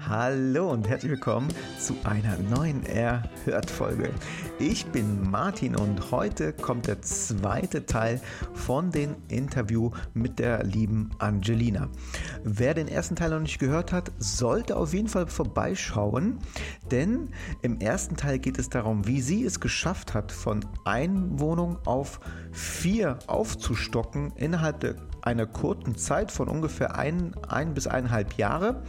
Hallo und herzlich willkommen zu einer neuen Erhört-Folge. Ich bin Martin und heute kommt der zweite Teil von dem Interview mit der lieben Angelina. Wer den ersten Teil noch nicht gehört hat, sollte auf jeden Fall vorbeischauen, denn im ersten Teil geht es darum, wie sie es geschafft hat, von einer Wohnung auf vier aufzustocken innerhalb einer kurzen Zeit von ungefähr ein, ein bis eineinhalb Jahre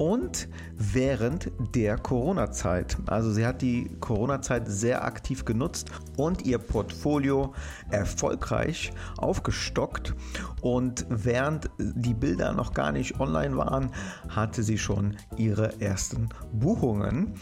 und während der Corona-Zeit. Also sie hat die Corona-Zeit sehr aktiv genutzt und ihr Portfolio erfolgreich aufgestockt. Und während die Bilder noch gar nicht online waren, hatte sie schon ihre ersten Buchungen.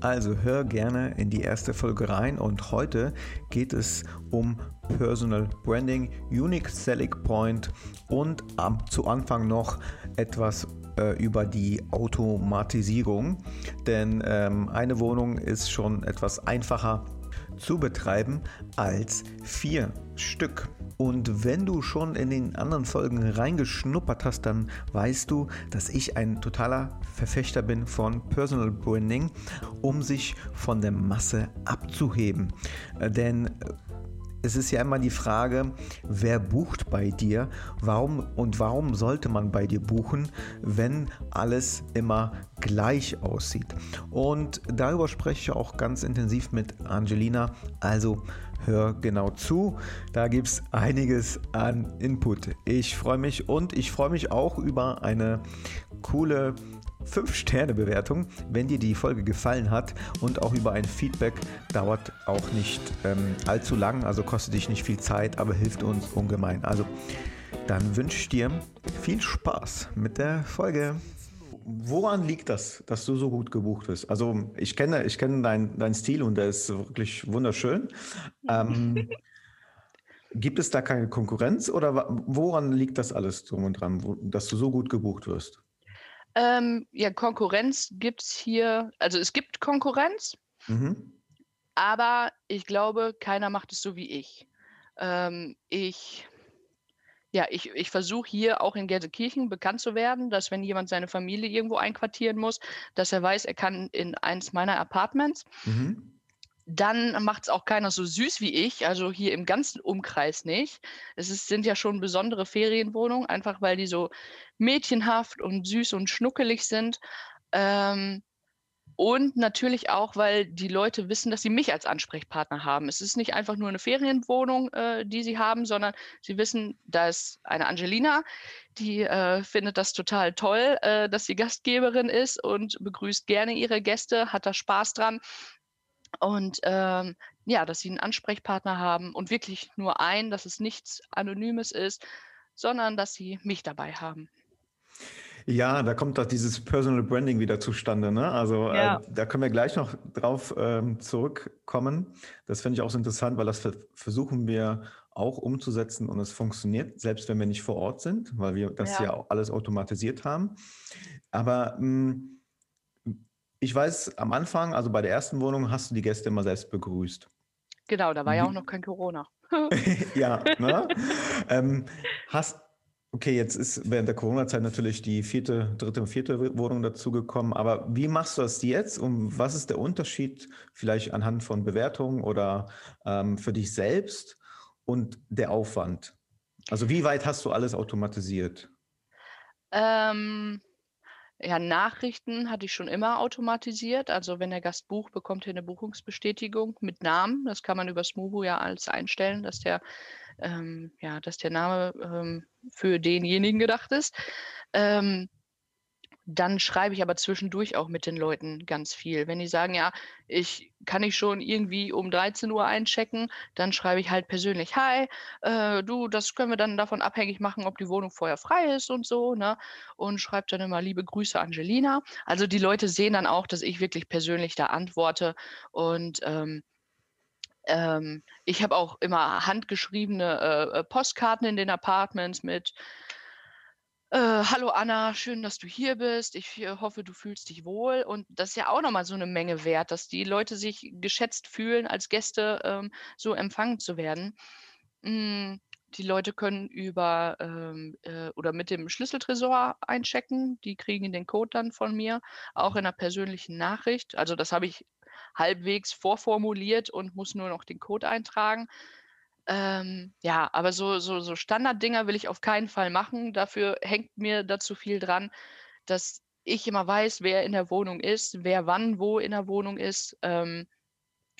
Also hör gerne in die erste Folge rein und heute geht es um Personal Branding, Unique Selling Point und zu Anfang noch etwas äh, über die Automatisierung, denn ähm, eine Wohnung ist schon etwas einfacher zu betreiben als vier Stück. Und wenn du schon in den anderen Folgen reingeschnuppert hast, dann weißt du, dass ich ein totaler Verfechter bin von Personal Branding, um sich von der Masse abzuheben. Äh, denn es ist ja immer die Frage, wer bucht bei dir? Warum und warum sollte man bei dir buchen, wenn alles immer gleich aussieht? Und darüber spreche ich auch ganz intensiv mit Angelina. Also hör genau zu. Da gibt es einiges an Input. Ich freue mich und ich freue mich auch über eine coole 5-Sterne-Bewertung, wenn dir die Folge gefallen hat und auch über ein Feedback dauert auch nicht ähm, allzu lang, also kostet dich nicht viel Zeit, aber hilft uns ungemein. Also dann wünsche ich dir viel Spaß mit der Folge. Woran liegt das, dass du so gut gebucht bist? Also ich kenne, ich kenne deinen dein Stil und der ist wirklich wunderschön. Ähm, gibt es da keine Konkurrenz oder woran liegt das alles drum und dran, wo, dass du so gut gebucht wirst? Ähm, ja, Konkurrenz gibt es hier, also es gibt Konkurrenz, mhm. aber ich glaube, keiner macht es so wie ich. Ähm, ich ja, ich, ich versuche hier auch in Gelsenkirchen bekannt zu werden, dass wenn jemand seine Familie irgendwo einquartieren muss, dass er weiß, er kann in eins meiner Apartments. Mhm dann macht es auch keiner so süß wie ich, also hier im ganzen Umkreis nicht. Es ist, sind ja schon besondere Ferienwohnungen, einfach weil die so mädchenhaft und süß und schnuckelig sind. Ähm, und natürlich auch, weil die Leute wissen, dass sie mich als Ansprechpartner haben. Es ist nicht einfach nur eine Ferienwohnung, äh, die sie haben, sondern sie wissen, da ist eine Angelina, die äh, findet das total toll, äh, dass sie Gastgeberin ist und begrüßt gerne ihre Gäste, hat da Spaß dran. Und ähm, ja, dass sie einen Ansprechpartner haben und wirklich nur einen, dass es nichts Anonymes ist, sondern dass sie mich dabei haben. Ja, da kommt doch dieses Personal Branding wieder zustande. Ne? Also äh, ja. äh, da können wir gleich noch drauf ähm, zurückkommen. Das finde ich auch so interessant, weil das versuchen wir auch umzusetzen und es funktioniert, selbst wenn wir nicht vor Ort sind, weil wir das ja, ja auch alles automatisiert haben. Aber mh, hm, ich weiß, am Anfang, also bei der ersten Wohnung, hast du die Gäste immer selbst begrüßt. Genau, da war ja auch noch kein Corona. ja, ne? ähm, hast, okay, jetzt ist während der Corona-Zeit natürlich die vierte, dritte und vierte Wohnung dazugekommen, aber wie machst du das jetzt und was ist der Unterschied vielleicht anhand von Bewertungen oder ähm, für dich selbst und der Aufwand? Also wie weit hast du alles automatisiert? Ähm, ja, Nachrichten hatte ich schon immer automatisiert. Also wenn der Gast bucht, bekommt er eine Buchungsbestätigung mit Namen. Das kann man über Smubu ja alles einstellen, dass der, ähm, ja, dass der Name ähm, für denjenigen gedacht ist. Ähm, dann schreibe ich aber zwischendurch auch mit den Leuten ganz viel. Wenn die sagen, ja, ich kann ich schon irgendwie um 13 Uhr einchecken, dann schreibe ich halt persönlich, hi, äh, du, das können wir dann davon abhängig machen, ob die Wohnung vorher frei ist und so, ne? Und schreibe dann immer liebe Grüße, Angelina. Also die Leute sehen dann auch, dass ich wirklich persönlich da antworte und ähm, ähm, ich habe auch immer handgeschriebene äh, äh Postkarten in den Apartments mit äh, hallo Anna, schön, dass du hier bist. Ich äh, hoffe, du fühlst dich wohl. Und das ist ja auch nochmal so eine Menge wert, dass die Leute sich geschätzt fühlen, als Gäste ähm, so empfangen zu werden. Mm, die Leute können über ähm, äh, oder mit dem Schlüsseltresor einchecken. Die kriegen den Code dann von mir, auch in einer persönlichen Nachricht. Also das habe ich halbwegs vorformuliert und muss nur noch den Code eintragen. Ähm, ja, aber so, so, so Standarddinger will ich auf keinen Fall machen. Dafür hängt mir dazu viel dran, dass ich immer weiß, wer in der Wohnung ist, wer wann wo in der Wohnung ist. Ähm,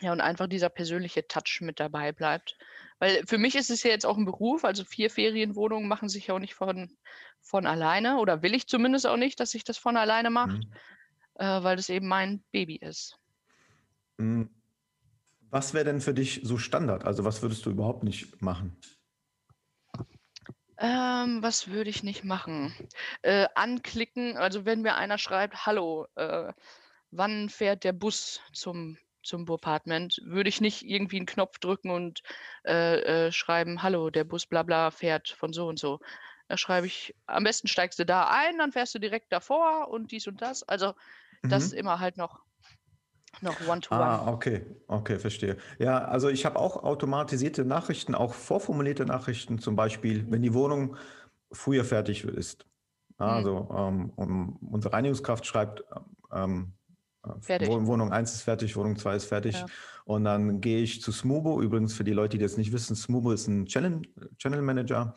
ja, und einfach dieser persönliche Touch mit dabei bleibt. Weil für mich ist es ja jetzt auch ein Beruf, also vier Ferienwohnungen machen sich ja auch nicht von, von alleine oder will ich zumindest auch nicht, dass sich das von alleine macht, mhm. äh, weil das eben mein Baby ist. Mhm. Was wäre denn für dich so Standard? Also was würdest du überhaupt nicht machen? Ähm, was würde ich nicht machen? Äh, anklicken, also wenn mir einer schreibt, hallo, äh, wann fährt der Bus zum, zum Apartment, würde ich nicht irgendwie einen Knopf drücken und äh, äh, schreiben, hallo, der Bus bla bla fährt von so und so. Da schreibe ich, am besten steigst du da ein, dann fährst du direkt davor und dies und das. Also das mhm. immer halt noch noch One-to-One. Ah, okay, okay, verstehe. Ja, also ich habe auch automatisierte Nachrichten, auch vorformulierte Nachrichten, zum Beispiel, wenn die Wohnung früher fertig ist. Mhm. Also ähm, um, unsere Reinigungskraft schreibt, ähm, äh, Wohnung 1 ist fertig, Wohnung 2 ist fertig. Ja. Und dann gehe ich zu Smubo. Übrigens, für die Leute, die das nicht wissen, Smubo ist ein Channel, Channel Manager,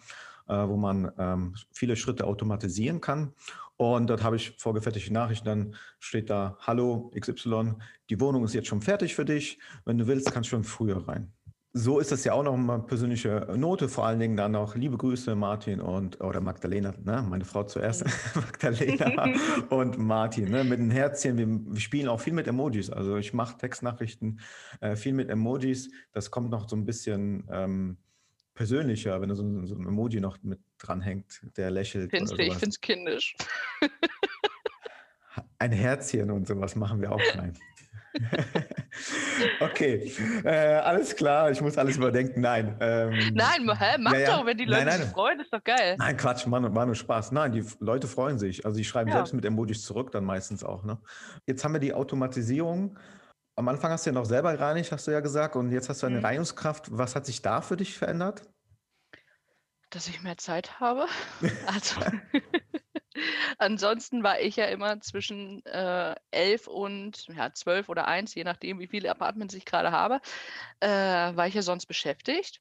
äh, wo man ähm, viele Schritte automatisieren kann. Und dort habe ich vorgefertigte Nachrichten, dann steht da, hallo XY, die Wohnung ist jetzt schon fertig für dich. Wenn du willst, kannst du schon früher rein. So ist das ja auch noch eine persönliche Note, vor allen Dingen dann noch liebe Grüße Martin und oder Magdalena, ne? meine Frau zuerst, Magdalena und Martin, ne? mit den Herzchen. Wir, wir, spielen auch viel mit Emojis. Also ich mache Textnachrichten äh, viel mit Emojis. Das kommt noch so ein bisschen ähm, persönlicher, wenn da so, so, ein Emoji noch mit dranhängt, der lächelt. Find's, ich finde es kindisch. Ein Herzchen und sowas machen wir auch rein. okay, äh, alles klar, ich muss alles überdenken. Nein. Ähm, nein, hä? mach ja, doch, wenn die Leute nein, nein. sich freuen, ist doch geil. Nein, Quatsch, war nur Spaß. Nein, die Leute freuen sich. Also, die schreiben ja. selbst mit Emojis zurück, dann meistens auch. Ne? Jetzt haben wir die Automatisierung am Anfang hast du ja noch selber gereinigt, hast du ja gesagt, und jetzt hast du eine mhm. Reinigungskraft. Was hat sich da für dich verändert? Dass ich mehr Zeit habe. Also ansonsten war ich ja immer zwischen äh, 11 und ja, 12 oder 1, je nachdem, wie viele Apartments ich gerade habe, äh, war ich ja sonst beschäftigt.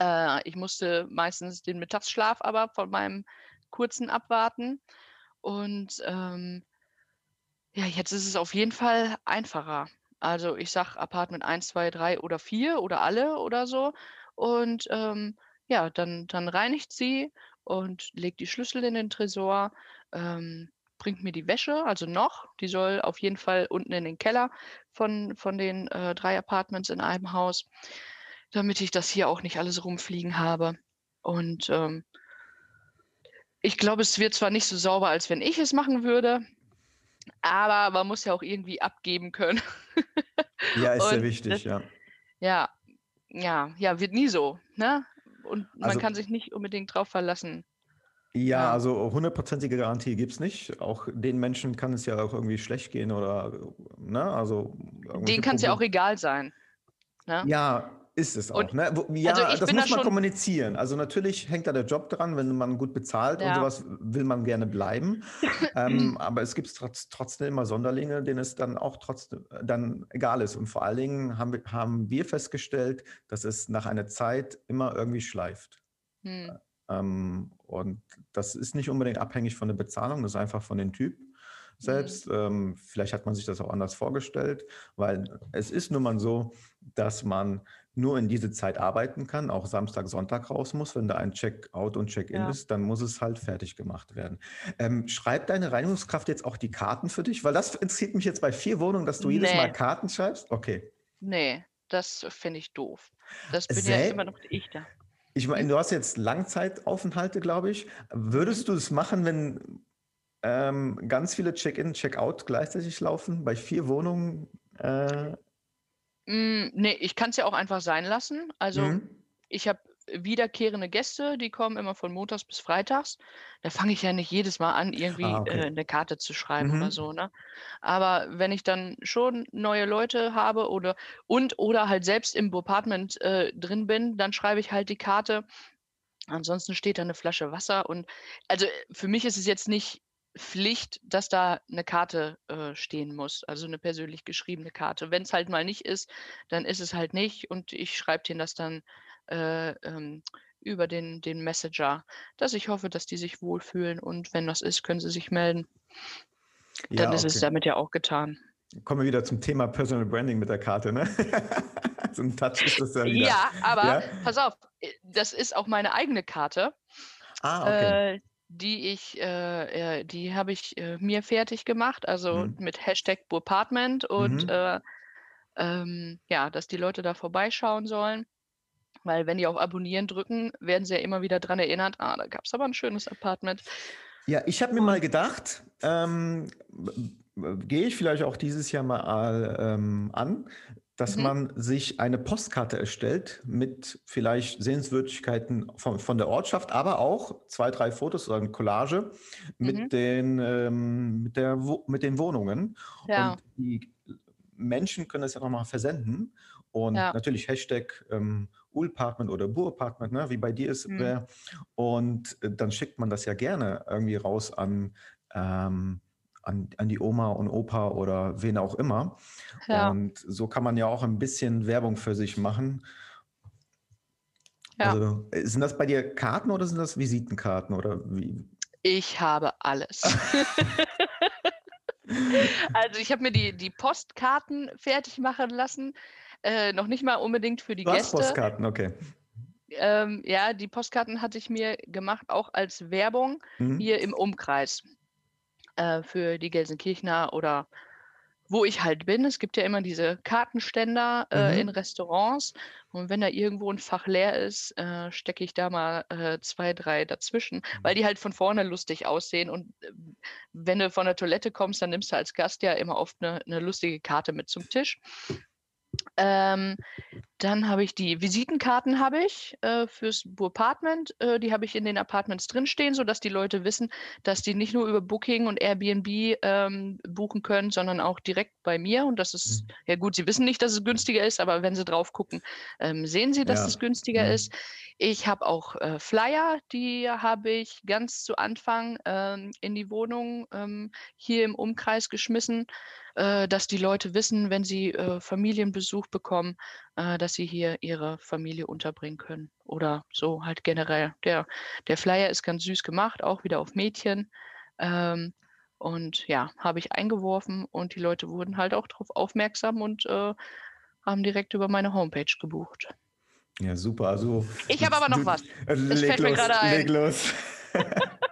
Äh, ich musste meistens den Mittagsschlaf aber von meinem kurzen abwarten. Und ähm, ja, jetzt ist es auf jeden Fall einfacher. Also ich sage Apartment 1, 2, 3 oder 4 oder alle oder so. Und ähm, ja, dann, dann reinigt sie und legt die Schlüssel in den Tresor, ähm, bringt mir die Wäsche, also noch. Die soll auf jeden Fall unten in den Keller von, von den äh, drei Apartments in einem Haus, damit ich das hier auch nicht alles rumfliegen habe. Und ähm, ich glaube, es wird zwar nicht so sauber, als wenn ich es machen würde, aber man muss ja auch irgendwie abgeben können. ja, ist sehr wichtig, das, ja. Ja, ja, ja, wird nie so, ne? Und man also, kann sich nicht unbedingt drauf verlassen. Ja, ja. also hundertprozentige Garantie gibt es nicht. Auch den Menschen kann es ja auch irgendwie schlecht gehen oder, ne? Also. Denen kann es ja auch egal sein. Ne? Ja, ist es auch. Und, ne? Ja, also das muss da man kommunizieren. Also natürlich hängt da der Job dran, wenn man gut bezahlt ja. und sowas will man gerne bleiben. ähm, aber es gibt trotz, trotzdem immer Sonderlinge, denen es dann auch trotzdem dann egal ist. Und vor allen Dingen haben wir, haben wir festgestellt, dass es nach einer Zeit immer irgendwie schleift. Hm. Ähm, und das ist nicht unbedingt abhängig von der Bezahlung, das ist einfach von dem Typ selbst. Mhm. Ähm, vielleicht hat man sich das auch anders vorgestellt, weil es ist nun mal so, dass man nur in diese Zeit arbeiten kann, auch Samstag, Sonntag raus muss. Wenn da ein Check-out und Check-in ja. ist, dann muss es halt fertig gemacht werden. Ähm, schreibt deine Reinigungskraft jetzt auch die Karten für dich? Weil das interessiert mich jetzt bei vier Wohnungen, dass du nee. jedes Mal Karten schreibst. Okay. Nee, das finde ich doof. Das bin Sel ja immer noch ich da. Ich meine, du hast jetzt Langzeitaufenthalte, glaube ich. Würdest du es machen, wenn ähm, ganz viele Check-in, Check-out gleichzeitig laufen bei vier Wohnungen? Äh, Mm, ne, ich kann es ja auch einfach sein lassen. Also, Mhm. ich habe wiederkehrende Gäste, die kommen immer von montags bis freitags. Da fange ich ja nicht jedes Mal an, irgendwie ah, okay. äh, eine Karte zu schreiben mhm. oder so. Ne? Aber wenn ich dann schon neue Leute habe oder und oder halt selbst im Apartment äh, drin bin, dann schreibe ich halt die Karte. Ansonsten steht da eine Flasche Wasser und also für mich ist es jetzt nicht Pflicht, dass da eine Karte äh, stehen muss, also eine persönlich geschriebene Karte. Wenn es halt mal nicht ist, dann ist es halt nicht und ich schreibe denen das dann äh, ähm, über den, den Messenger, dass ich hoffe, dass die sich wohlfühlen und wenn das ist, können sie sich melden. Dann ja, ist es damit ja auch getan. Kommen wir wieder zum Thema Personal Branding mit der Karte, ne? so ein Touch ist das ja wieder. Ja, aber ja? pass auf, äh, das ist auch meine eigene Karte. Ah, okay. Äh, die ich, äh, äh, die habe ich äh, mir fertig gemacht, also mhm. mit Hashtag Burpartment und mhm. äh, ähm, ja, dass die Leute da vorbeischauen sollen. Weil wenn die auf Abonnieren drücken, werden sie ja immer wieder daran erinnert, ah, da gab es aber ein schönes Apartment. Ja, ich habe mir mal gedacht, ähm, gehe ich vielleicht auch dieses Jahr mal ähm, an, dass mhm. man sich eine Postkarte erstellt mit vielleicht Sehenswürdigkeiten von, von der Ortschaft, aber auch zwei, drei Fotos oder eine Collage mit, mhm. den, ähm, mit, der, mit den Wohnungen. Ja. Und die Menschen können das ja nochmal versenden. Und ja. natürlich Hashtag ähm, Ulpartment oder Burpartment, ne, wie bei dir ist. Mhm. Und äh, dann schickt man das ja gerne irgendwie raus an ähm, an, an die Oma und Opa oder wen auch immer. Ja. Und so kann man ja auch ein bisschen Werbung für sich machen. Ja. Also, sind das bei dir Karten oder sind das Visitenkarten oder wie? Ich habe alles. also ich habe mir die, die Postkarten fertig machen lassen. Äh, noch nicht mal unbedingt für die Was? Gäste. Postkarten, okay. Ähm, ja, die Postkarten hatte ich mir gemacht, auch als Werbung mhm. hier im Umkreis äh, für die Gelsenkirchener oder wo ich halt bin. Es gibt ja immer diese Kartenständer äh, mhm. in Restaurants. Und wenn da irgendwo ein Fach leer ist, äh, stecke ich da mal äh, zwei, drei dazwischen, weil mhm. die halt von vorne lustig aussehen. Und äh, wenn du von der Toilette kommst, dann nimmst du als Gast ja immer oft eine, eine lustige Karte mit zum Tisch. Ähm, dann habe ich die Visitenkarten habe ich äh, fürs Apartment. Äh, die habe ich in den Apartments drinstehen, sodass die Leute wissen, dass die nicht nur über Booking und Airbnb ähm, buchen können, sondern auch direkt bei mir. Und das ist, mhm. ja gut, sie wissen nicht, dass es günstiger ist, aber wenn sie drauf gucken, ähm, sehen sie, dass ja. es günstiger mhm. ist. Ich habe auch äh, Flyer, die habe ich ganz zu Anfang ähm, in die Wohnung ähm, hier im Umkreis geschmissen äh, dass die Leute wissen, wenn sie äh, Familienbesuch bekommen, äh, dass sie hier ihre Familie unterbringen können. Oder so halt generell. Der, der Flyer ist ganz süß gemacht, auch wieder auf Mädchen. Ähm, und ja, habe ich eingeworfen und die Leute wurden halt auch darauf aufmerksam und äh, haben direkt über meine Homepage gebucht. Ja, super. Also, ich habe aber noch was. Es fällt los, mir gerade ein. Leg los.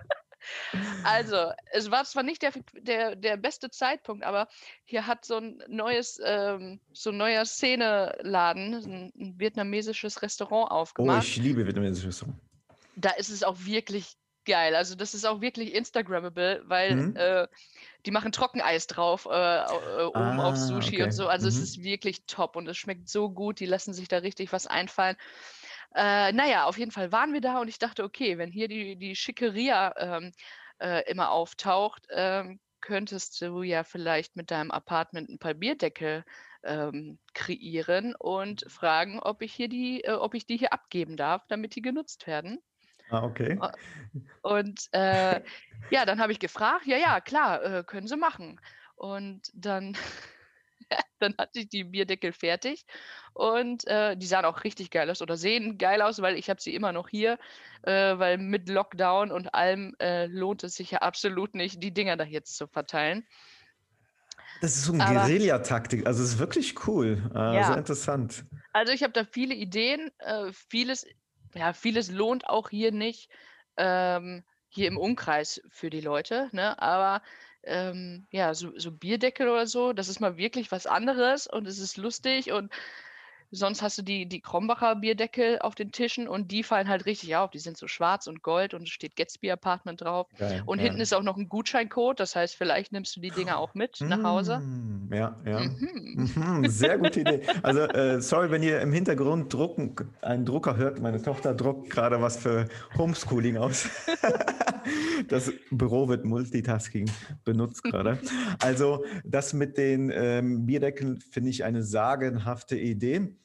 Also, es war zwar nicht der, der, der beste Zeitpunkt, aber hier hat so ein neues, ähm, so ein neuer Szeneladen, ein, ein vietnamesisches Restaurant aufgemacht. Oh, ich liebe vietnamesisches Restaurant. Da ist es auch wirklich geil. Also, das ist auch wirklich Instagrammable, weil mhm. äh, die machen Trockeneis drauf, äh, äh, oben ah, auf Sushi okay. und so. Also, mhm. es ist wirklich top und es schmeckt so gut. Die lassen sich da richtig was einfallen. Äh, naja, auf jeden Fall waren wir da und ich dachte, okay, wenn hier die, die Schickeria ähm, äh, immer auftaucht, ähm, könntest du ja vielleicht mit deinem Apartment ein paar Bierdeckel ähm, kreieren und fragen, ob ich hier die, äh, ob ich die hier abgeben darf, damit die genutzt werden. Ah, okay. Und äh, ja, dann habe ich gefragt, ja, ja, klar, äh, können sie machen. Und dann dann hatte ich die Bierdeckel fertig und äh, die sahen auch richtig geil aus oder sehen geil aus, weil ich habe sie immer noch hier, äh, weil mit Lockdown und allem äh, lohnt es sich ja absolut nicht, die Dinger da jetzt zu verteilen. Das ist so eine Guerilla-Taktik, also es ist wirklich cool, äh, ja. sehr interessant. Also ich habe da viele Ideen, äh, vieles, ja, vieles lohnt auch hier nicht, ähm, hier im Umkreis für die Leute, ne? aber ähm, ja, so, so Bierdeckel oder so, das ist mal wirklich was anderes und es ist lustig und Sonst hast du die, die Krombacher Bierdeckel auf den Tischen und die fallen halt richtig auf. Die sind so schwarz und gold und es steht Gatsby Apartment drauf. Geil, und ja. hinten ist auch noch ein Gutscheincode. Das heißt, vielleicht nimmst du die Dinger auch mit nach Hause. Mm, ja, ja. Mhm. Mhm, sehr gute Idee. Also, äh, sorry, wenn ihr im Hintergrund drucken, einen Drucker hört. Meine Tochter druckt gerade was für Homeschooling aus. das Büro wird Multitasking benutzt gerade. Also, das mit den ähm, Bierdeckeln finde ich eine sagenhafte Idee.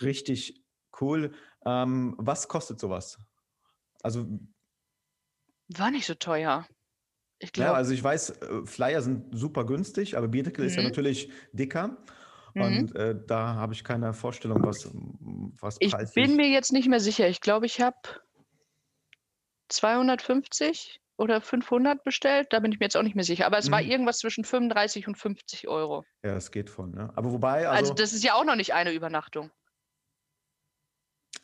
Richtig cool. Ähm, was kostet sowas? Also. War nicht so teuer. Ich glaube. Ja, also ich weiß, äh, Flyer sind super günstig, aber Bierdeckel mhm. ist ja natürlich dicker. Mhm. Und äh, da habe ich keine Vorstellung, was, was Ich bin mir jetzt nicht mehr sicher. Ich glaube, ich habe 250 oder 500 bestellt. Da bin ich mir jetzt auch nicht mehr sicher. Aber es mhm. war irgendwas zwischen 35 und 50 Euro. Ja, es geht von. Ne? Aber wobei. Also, also, das ist ja auch noch nicht eine Übernachtung.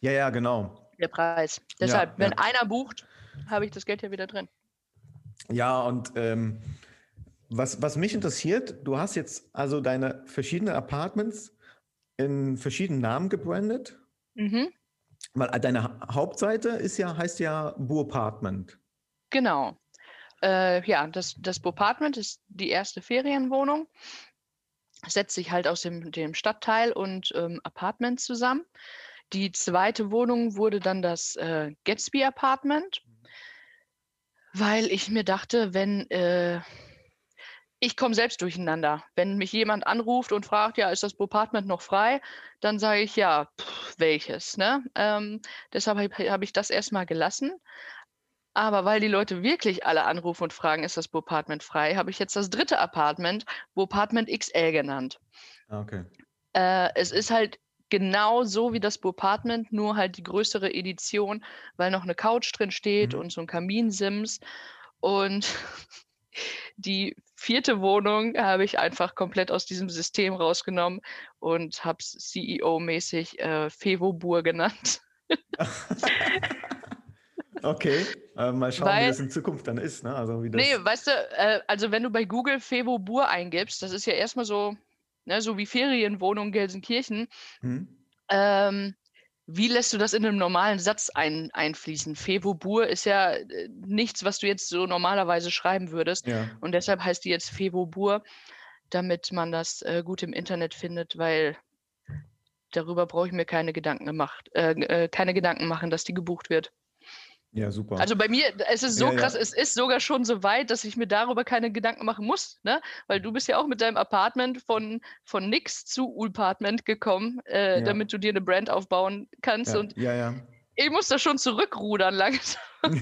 Ja, ja, genau. Der Preis. Deshalb, ja, wenn ja. einer bucht, habe ich das Geld ja wieder drin. Ja, und ähm, was, was mich interessiert, du hast jetzt also deine verschiedenen Apartments in verschiedenen Namen gebrandet. Mhm. Weil deine Hauptseite ist ja, heißt ja Bu Apartment. Genau. Äh, ja, das, das Bopartment ist die erste Ferienwohnung. Setzt sich halt aus dem, dem Stadtteil und ähm, Apartment zusammen. Die zweite Wohnung wurde dann das äh, Gatsby Apartment, weil ich mir dachte, wenn äh, ich komme selbst durcheinander. Wenn mich jemand anruft und fragt, ja, ist das Bopartment noch frei, dann sage ich ja, pff, welches. Ne? Ähm, deshalb habe hab ich das erstmal gelassen. Aber weil die Leute wirklich alle anrufen und fragen, ist das Bopartment frei, habe ich jetzt das dritte Apartment, Bopartment XL genannt. Ah, okay. Äh, es ist halt genau so wie das Bopartment, nur halt die größere Edition, weil noch eine Couch drin steht mhm. und so ein Kaminsims. Und die vierte Wohnung habe ich einfach komplett aus diesem System rausgenommen und habe es CEO-mäßig äh, Fevobur genannt. Okay, äh, mal schauen, Weil, wie das in Zukunft dann ist. Ne? Also, wie das nee, weißt du, äh, also wenn du bei Google Fevo Bur eingibst, das ist ja erstmal so, ne, so wie Ferienwohnung Gelsenkirchen. Hm. Ähm, wie lässt du das in einem normalen Satz ein, einfließen? Fevobur ist ja äh, nichts, was du jetzt so normalerweise schreiben würdest. Ja. Und deshalb heißt die jetzt Fevobur, damit man das äh, gut im Internet findet, weil darüber brauche ich mir keine Gedanken gemacht, äh, äh, keine Gedanken machen, dass die gebucht wird. Ja, super. Also bei mir, es ist so ja, krass, ja. es ist sogar schon so weit, dass ich mir darüber keine Gedanken machen muss, ne? Weil du bist ja auch mit deinem Apartment von, von nix zu Ulpartment gekommen, äh, ja. damit du dir eine Brand aufbauen kannst. Und ja, ja. ich muss da schon zurückrudern langsam.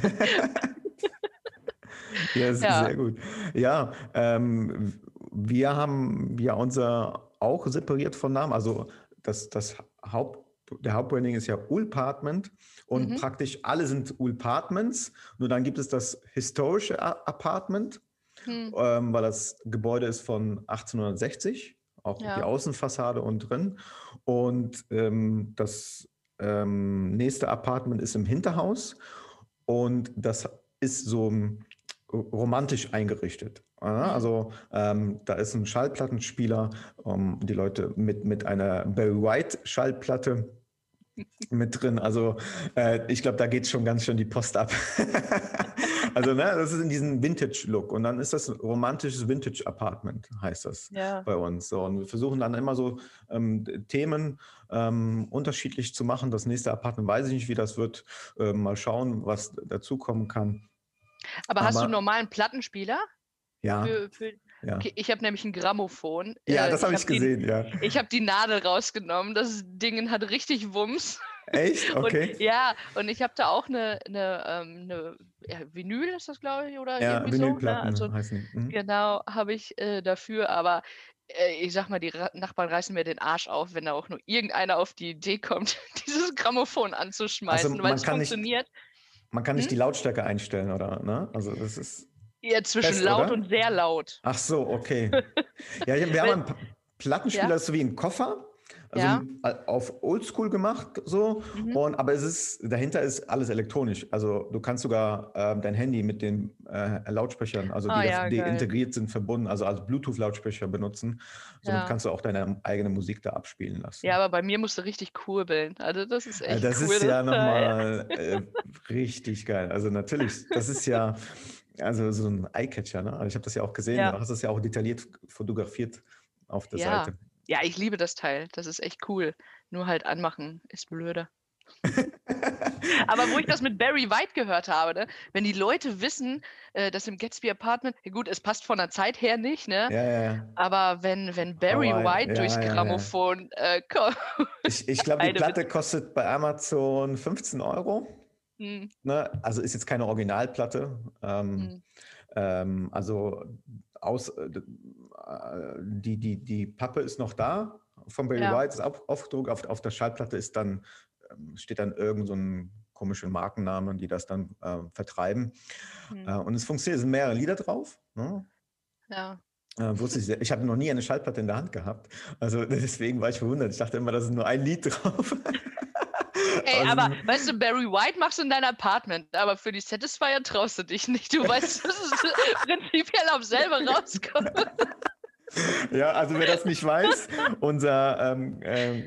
ja, das ist sehr gut. Ja, ähm, wir haben ja unser auch separiert von Namen. Also das, das Haupt der Hauptbranding ist ja Ulpartment und mhm. praktisch alle sind Ulpartments. Nur dann gibt es das historische Apartment, mhm. ähm, weil das Gebäude ist von 1860, auch ja. die Außenfassade und drin. Und ähm, das ähm, nächste Apartment ist im Hinterhaus und das ist so romantisch eingerichtet. Mhm. Also ähm, da ist ein Schallplattenspieler, ähm, die Leute mit, mit einer Barry White Schallplatte mit drin. Also äh, ich glaube, da geht schon ganz schön die Post ab. also ne, das ist in diesem Vintage-Look und dann ist das romantisches Vintage-Apartment, heißt das ja. bei uns. So, und wir versuchen dann immer so ähm, Themen ähm, unterschiedlich zu machen. Das nächste Apartment weiß ich nicht, wie das wird. Äh, mal schauen, was dazukommen kann. Aber, Aber hast du einen normalen Plattenspieler? Ja. Für, für, ja. Okay, ich habe nämlich ein Grammophon. Ja, äh, das habe ich, hab gesehen, die, ja. Ich habe die Nadel rausgenommen. Das Ding hat richtig Wumms. Echt? Okay. Und, ja, und ich habe da auch eine, eine, ähm, eine ja, Vinyl, ist das, glaube ich, oder ja, irgendwie so. Ne? also, heißen. Mhm. Genau, habe ich äh, dafür, aber äh, ich sag mal, die Ra Nachbarn reißen mir den Arsch auf, wenn da auch nur irgendeiner auf die Idee kommt, dieses Grammophon anzuschmeißen, also, weil es funktioniert. Nicht, man kann nicht hm? die Lautstärke einstellen, oder? Ne? Also das ist. Ja, zwischen Fest, laut oder? und sehr laut. Ach so, okay. ja, wir haben einen Plattenspieler, ja? so wie ein Koffer. Also ja. auf Oldschool gemacht so. Mhm. Und, aber es ist, dahinter ist alles elektronisch. Also du kannst sogar äh, dein Handy mit den äh, Lautsprechern, also ah, die, ja, die integriert sind, verbunden, also als Bluetooth-Lautsprecher benutzen. Somit ja. kannst du auch deine eigene Musik da abspielen lassen. Ja, aber bei mir musst du richtig kurbeln. Also das ist echt Das cool, ist ja nochmal äh, richtig geil. Also natürlich, das ist ja also so ein Eyecatcher. Ne? Also ich habe das ja auch gesehen. Du hast das ja auch detailliert fotografiert auf der ja. Seite. Ja, ich liebe das Teil. Das ist echt cool. Nur halt anmachen ist blöder. Aber wo ich das mit Barry White gehört habe, ne? wenn die Leute wissen, äh, dass im Gatsby Apartment, ja gut, es passt von der Zeit her nicht, ne? Ja, ja, ja. Aber wenn, wenn Barry oh, White durchs Grammophon äh, kommt. Ich, ich glaube, die Platte kostet bei Amazon 15 Euro. Hm. Ne? Also ist jetzt keine Originalplatte. Ähm, hm. ähm, also aus, äh, die, die, die Pappe ist noch da, von Barry ja. White ist auf, Aufdruck, auf, auf der Schallplatte ist dann, ähm, steht dann irgend so ein komischer Markenname, die das dann äh, vertreiben. Hm. Äh, und es funktioniert, es sind mehrere Lieder drauf. Ne? Ja. Äh, wusste ich, ich habe noch nie eine Schallplatte in der Hand gehabt. Also deswegen war ich verwundert. Ich dachte immer, da ist nur ein Lied drauf. Ey, also, aber weißt du, Barry White machst du in dein Apartment, aber für die Satisfier traust du dich nicht. Du weißt, dass es prinzipiell auf selber rauskommt. Ja, also wer das nicht weiß, unser ähm, äh,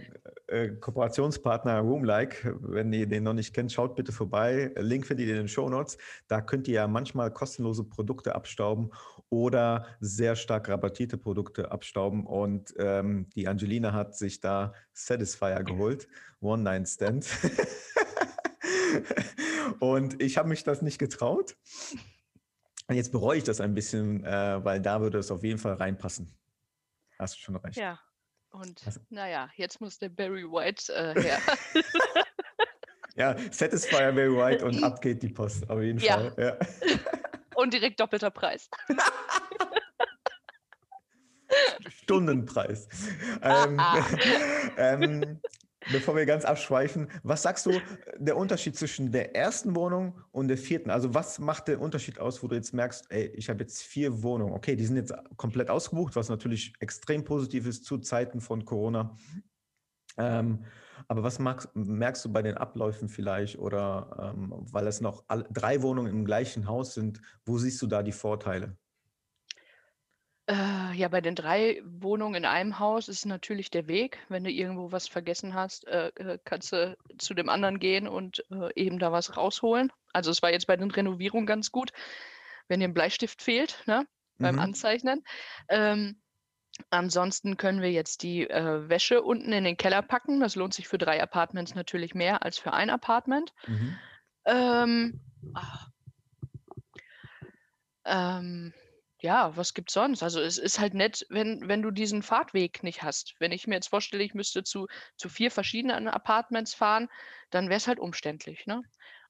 äh, Kooperationspartner Roomlike, wenn ihr den noch nicht kennt, schaut bitte vorbei. Link findet ihr in den Show Notes. Da könnt ihr ja manchmal kostenlose Produkte abstauben oder sehr stark rabattierte Produkte abstauben. Und ähm, die Angelina hat sich da Satisfier geholt, One Night Stand. Und ich habe mich das nicht getraut. Und jetzt bereue ich das ein bisschen, äh, weil da würde es auf jeden Fall reinpassen. Hast du schon recht. Ja, und also, naja, jetzt muss der Barry White äh, her. ja, Satisfier Barry White und ab geht die Post, auf jeden ja. Fall. Ja. und direkt doppelter Preis. Stundenpreis. ähm, ähm, Bevor wir ganz abschweifen, was sagst du, der Unterschied zwischen der ersten Wohnung und der vierten? Also was macht den Unterschied aus, wo du jetzt merkst, ey, ich habe jetzt vier Wohnungen. Okay, die sind jetzt komplett ausgebucht, was natürlich extrem positiv ist zu Zeiten von Corona. Ähm, aber was magst, merkst du bei den Abläufen vielleicht oder ähm, weil es noch alle, drei Wohnungen im gleichen Haus sind, wo siehst du da die Vorteile? Äh, ja, bei den drei Wohnungen in einem Haus ist natürlich der Weg. Wenn du irgendwo was vergessen hast, äh, äh, kannst du zu dem anderen gehen und äh, eben da was rausholen. Also es war jetzt bei den Renovierungen ganz gut, wenn dir ein Bleistift fehlt, ne, beim Mhm. Anzeichnen. Ähm, ansonsten können wir jetzt die äh, Wäsche unten in den Keller packen. Das lohnt sich für drei Apartments natürlich mehr als für ein Apartment. Mhm. Ähm, ah. ähm, ja, was gibt's sonst? Also es ist halt nett, wenn, wenn du diesen Fahrtweg nicht hast. Wenn ich mir jetzt vorstelle, ich müsste zu, zu vier verschiedenen Apartments fahren, dann wäre es halt umständlich, ne?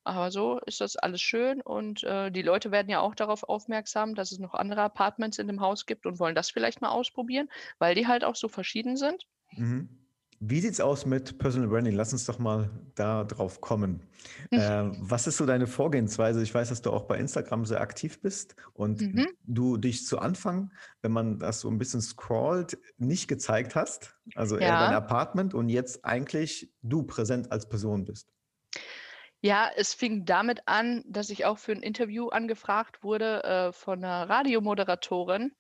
Aber so ist das alles schön und äh, die Leute werden ja auch darauf aufmerksam, dass es noch andere Apartments in dem Haus gibt und wollen das vielleicht mal ausprobieren, weil die halt auch so verschieden sind. Mhm. Wie sieht es aus mit Personal Branding? Lass uns doch mal da drauf kommen. äh, was ist so deine Vorgehensweise? Ich weiß, dass du auch bei Instagram sehr aktiv bist und mhm. du dich zu Anfang, wenn man das so ein bisschen scrollt, nicht gezeigt hast. Also eher dein Apartment und jetzt eigentlich du präsent als Person bist. Ja, es fing damit an, dass ich auch für ein Interview angefragt wurde äh, von einer Radiomoderatorin.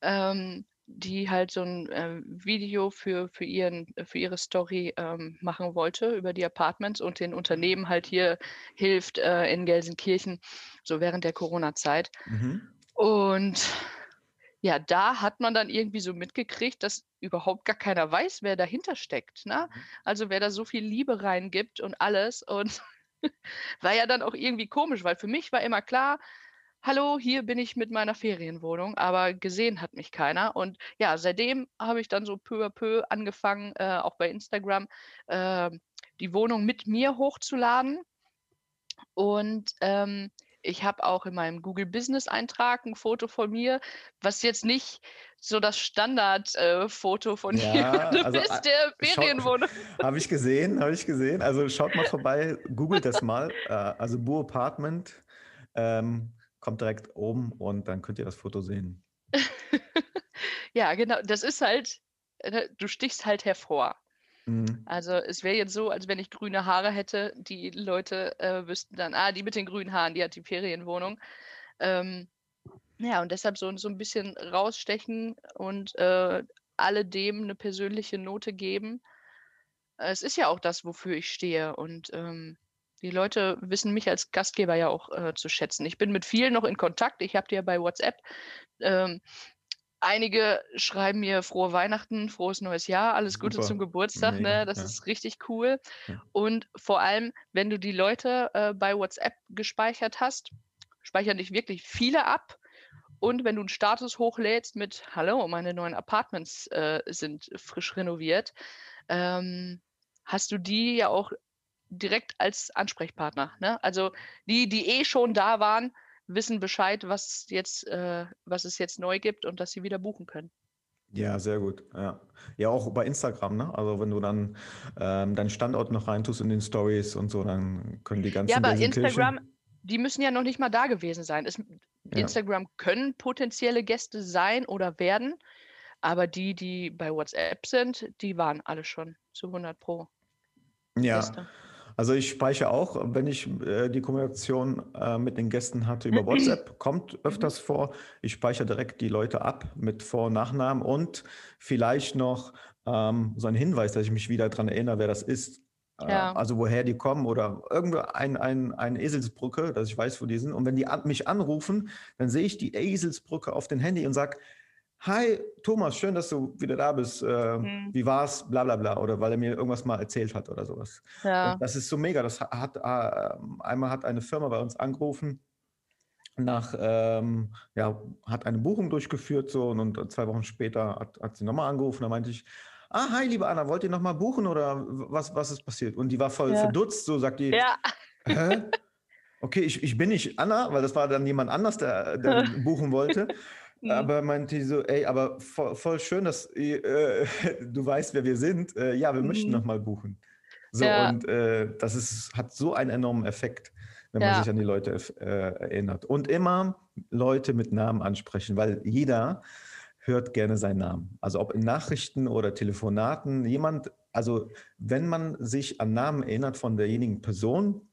Ähm, die halt so ein äh, Video für, für, ihren, für ihre Story ähm, machen wollte über die Apartments und den Unternehmen halt hier hilft äh, in Gelsenkirchen, so während der Corona-Zeit. Mhm. Und ja, da hat man dann irgendwie so mitgekriegt, dass überhaupt gar keiner weiß, wer dahinter steckt. Ne? Mhm. Also wer da so viel Liebe reingibt und alles. Und war ja dann auch irgendwie komisch, weil für mich war immer klar, hallo, hier bin ich mit meiner Ferienwohnung, aber gesehen hat mich keiner. Und ja, seitdem habe ich dann so peu à peu angefangen, äh, auch bei Instagram, äh, die Wohnung mit mir hochzuladen. Und ähm, ich habe auch in meinem Google Business Eintrag ein Foto von mir, was jetzt nicht so das Standardfoto äh, von ja, dir also, bist, der Ferienwohnung. Habe ich gesehen, habe ich gesehen. Also schaut mal vorbei, googelt das mal. Äh, also Bu Apartment. Ähm, kommt direkt oben und dann könnt ihr das Foto sehen. ja, genau. Das ist halt, äh, du stichst halt hervor. Mhm. Also es wäre jetzt so, als wenn ich grüne Haare hätte, die Leute äh, wüssten dann, ah, die mit den grünen Haaren, die hat die Ferienwohnung. Ähm, ja, und deshalb so, so ein bisschen rausstechen und äh, alledem eine persönliche Note geben. Es ist ja auch das, wofür ich stehe. Und ähm, die Leute wissen mich als Gastgeber ja auch äh, zu schätzen. Ich bin mit vielen noch in Kontakt. Ich habe die ja bei WhatsApp. Ähm, einige schreiben mir frohe Weihnachten, frohes neues Jahr, alles Gute zum Geburtstag. Mega, ne? Das ja. ist richtig cool. Ja. Und vor allem, wenn du die Leute äh, bei WhatsApp gespeichert hast, speichern dich wirklich viele ab. Und wenn du einen Status hochlädst mit Hallo, meine neuen Apartments äh, sind frisch renoviert, ähm, hast du die ja auch direkt als Ansprechpartner. Ne? Also die, die eh schon da waren, wissen Bescheid, was jetzt, äh, was es jetzt neu gibt und dass sie wieder buchen können. Ja, sehr gut. Ja, ja auch bei Instagram, ne? Also wenn du dann ähm, deinen Standort noch reintust in den Stories und so, dann können die ganzen. Ja, aber Instagram, die müssen ja noch nicht mal da gewesen sein. Es, ja. Instagram können potenzielle Gäste sein oder werden, aber die, die bei WhatsApp sind, die waren alle schon zu 100 Pro. Ja. Gäste. Also ich speichere auch, wenn ich äh, die Kommunikation äh, mit den Gästen hatte über WhatsApp, kommt mhm. öfters vor. Ich speichere direkt die Leute ab mit Vor- und Nachnamen und vielleicht noch ähm, so ein Hinweis, dass ich mich wieder daran erinnere, wer das ist. Äh, ja. Also woher die kommen oder irgendwo ein, ein, eine Eselsbrücke, dass ich weiß, wo die sind. Und wenn die an, mich anrufen, dann sehe ich die Eselsbrücke auf dem Handy und sage, Hi, Thomas, schön, dass du wieder da bist. Äh, mhm. Wie war's? Bla bla bla. Oder weil er mir irgendwas mal erzählt hat oder sowas. Ja. Und das ist so mega. Das hat äh, einmal hat eine Firma bei uns angerufen, nach, ähm, ja, hat eine Buchung durchgeführt so und, und zwei Wochen später hat, hat sie nochmal angerufen. Da meinte ich, ah, hi, liebe Anna, wollt ihr nochmal buchen oder was, was ist passiert? Und die war voll ja. verdutzt, so sagt die, ja. hä? Okay, ich, ich bin nicht Anna, weil das war dann jemand anders, der, der buchen wollte. Mhm. Aber meinte so, ey, aber voll, voll schön, dass äh, du weißt, wer wir sind. Äh, ja, wir mhm. möchten nochmal buchen. So, ja. und äh, das ist, hat so einen enormen Effekt, wenn ja. man sich an die Leute äh, erinnert. Und immer Leute mit Namen ansprechen, weil jeder hört gerne seinen Namen. Also ob in Nachrichten oder Telefonaten, jemand, also wenn man sich an Namen erinnert von derjenigen Person,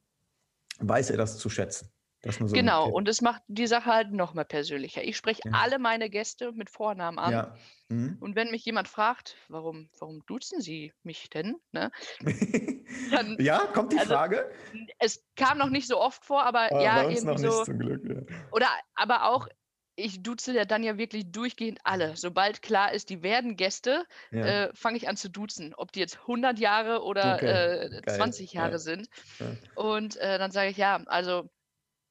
weiß er das zu schätzen. So genau, und es macht die Sache halt noch mal persönlicher. Ich spreche ja. alle meine Gäste mit Vornamen an. Ja. Mhm. Und wenn mich jemand fragt, warum, warum duzen Sie mich denn? Ne? Dann, ja, kommt die also, Frage? Es kam noch nicht so oft vor, aber oh, ja, irgendwie noch so. Nicht zum Glück, ja. Oder aber auch, ich duze ja dann ja wirklich durchgehend alle. Sobald klar ist, die werden Gäste, ja. äh, fange ich an zu duzen. Ob die jetzt 100 Jahre oder okay. äh, 20 Jahre sind. Und äh, dann sage ich, ja, also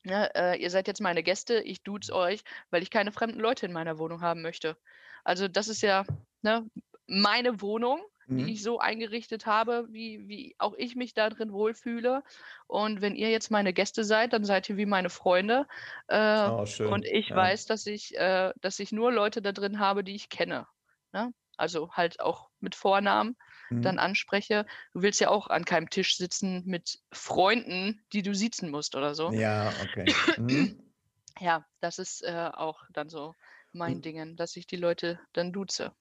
Ne, äh, ihr seid jetzt meine Gäste, ich duze euch, weil ich keine fremden Leute in meiner Wohnung haben möchte. Also das ist ja ne, meine Wohnung, mhm. die ich so eingerichtet habe, wie, wie auch ich mich da drin wohlfühle. Und wenn ihr jetzt meine Gäste seid, dann seid ihr wie meine Freunde. Äh, oh, und ich ja. weiß, dass ich, äh, dass ich nur Leute da drin habe, die ich kenne. Ne? Also halt auch mit Vornamen dann mhm. anspreche. Du willst ja auch an keinem Tisch sitzen mit Freunden, die du sitzen musst oder so. Ja, okay. Mhm. Ja, das ist äh, auch dann so mein mhm. Ding, dass ich die Leute dann duze.